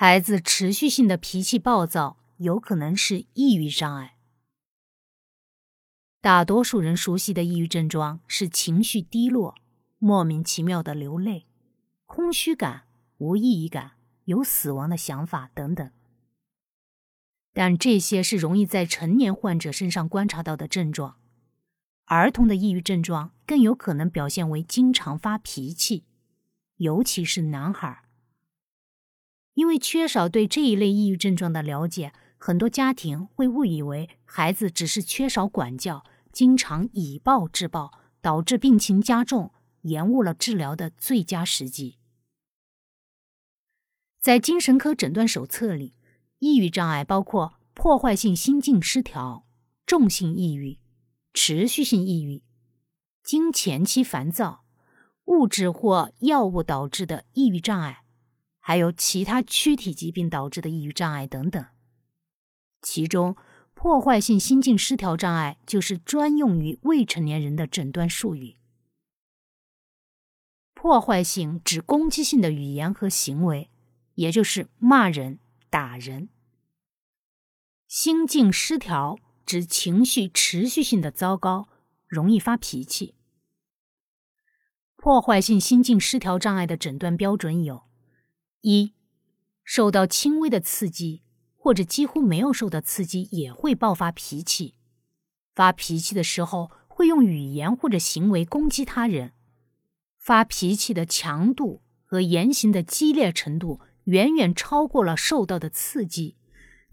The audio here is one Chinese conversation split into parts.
孩子持续性的脾气暴躁，有可能是抑郁障碍。大多数人熟悉的抑郁症状是情绪低落、莫名其妙的流泪、空虚感、无意义感、有死亡的想法等等。但这些是容易在成年患者身上观察到的症状，儿童的抑郁症状更有可能表现为经常发脾气，尤其是男孩。因为缺少对这一类抑郁症状的了解，很多家庭会误以为孩子只是缺少管教，经常以暴制暴，导致病情加重，延误了治疗的最佳时机。在精神科诊断手册里。抑郁障碍包括破坏性心境失调、重性抑郁、持续性抑郁、经前期烦躁、物质或药物导致的抑郁障碍，还有其他躯体疾病导致的抑郁障碍等等。其中，破坏性心境失调障碍就是专用于未成年人的诊断术语。破坏性指攻击性的语言和行为，也就是骂人。打人，心境失调指情绪持续性的糟糕，容易发脾气。破坏性心境失调障碍的诊断标准有：一、受到轻微的刺激或者几乎没有受到刺激也会爆发脾气，发脾气的时候会用语言或者行为攻击他人，发脾气的强度和言行的激烈程度。远远超过了受到的刺激，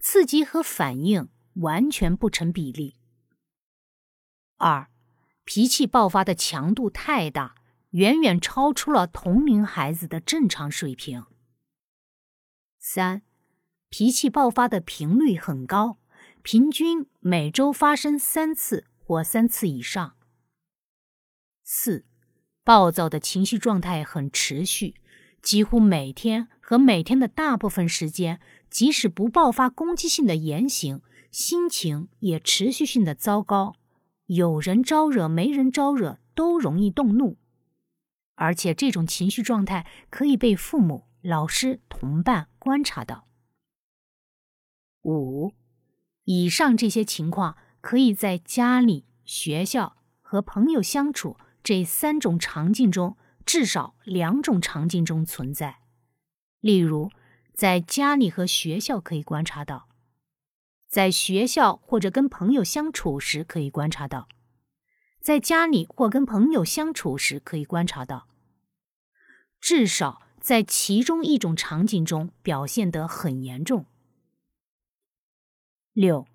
刺激和反应完全不成比例。二，脾气爆发的强度太大，远远超出了同龄孩子的正常水平。三，脾气爆发的频率很高，平均每周发生三次或三次以上。四，暴躁的情绪状态很持续。几乎每天和每天的大部分时间，即使不爆发攻击性的言行，心情也持续性的糟糕。有人招惹，没人招惹，都容易动怒。而且这种情绪状态可以被父母、老师、同伴观察到。五，以上这些情况可以在家里、学校和朋友相处这三种场景中。至少两种场景中存在，例如，在家里和学校可以观察到，在学校或者跟朋友相处时可以观察到，在家里或跟朋友相处时可以观察到，至少在其中一种场景中表现得很严重。六，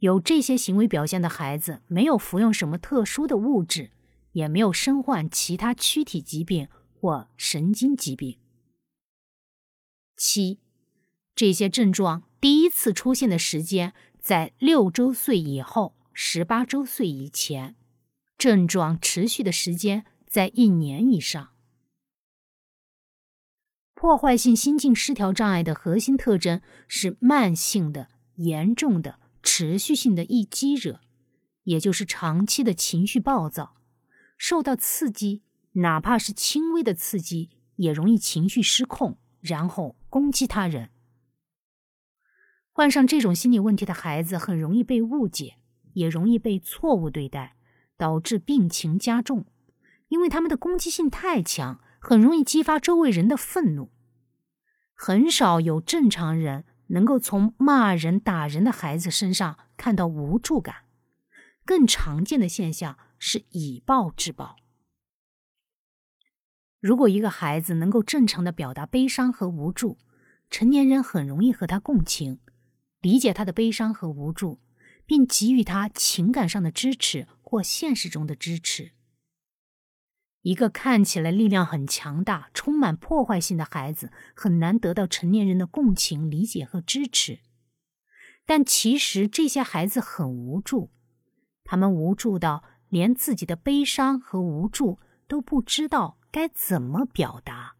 有这些行为表现的孩子没有服用什么特殊的物质。也没有身患其他躯体疾病或神经疾病。七，这些症状第一次出现的时间在六周岁以后，十八周岁以前，症状持续的时间在一年以上。破坏性心境失调障碍的核心特征是慢性的、严重的、持续性的易激惹，也就是长期的情绪暴躁。受到刺激，哪怕是轻微的刺激，也容易情绪失控，然后攻击他人。患上这种心理问题的孩子很容易被误解，也容易被错误对待，导致病情加重。因为他们的攻击性太强，很容易激发周围人的愤怒。很少有正常人能够从骂人、打人的孩子身上看到无助感。更常见的现象。是以暴制暴。如果一个孩子能够正常的表达悲伤和无助，成年人很容易和他共情，理解他的悲伤和无助，并给予他情感上的支持或现实中的支持。一个看起来力量很强大、充满破坏性的孩子，很难得到成年人的共情、理解和支持。但其实这些孩子很无助，他们无助到。连自己的悲伤和无助都不知道该怎么表达。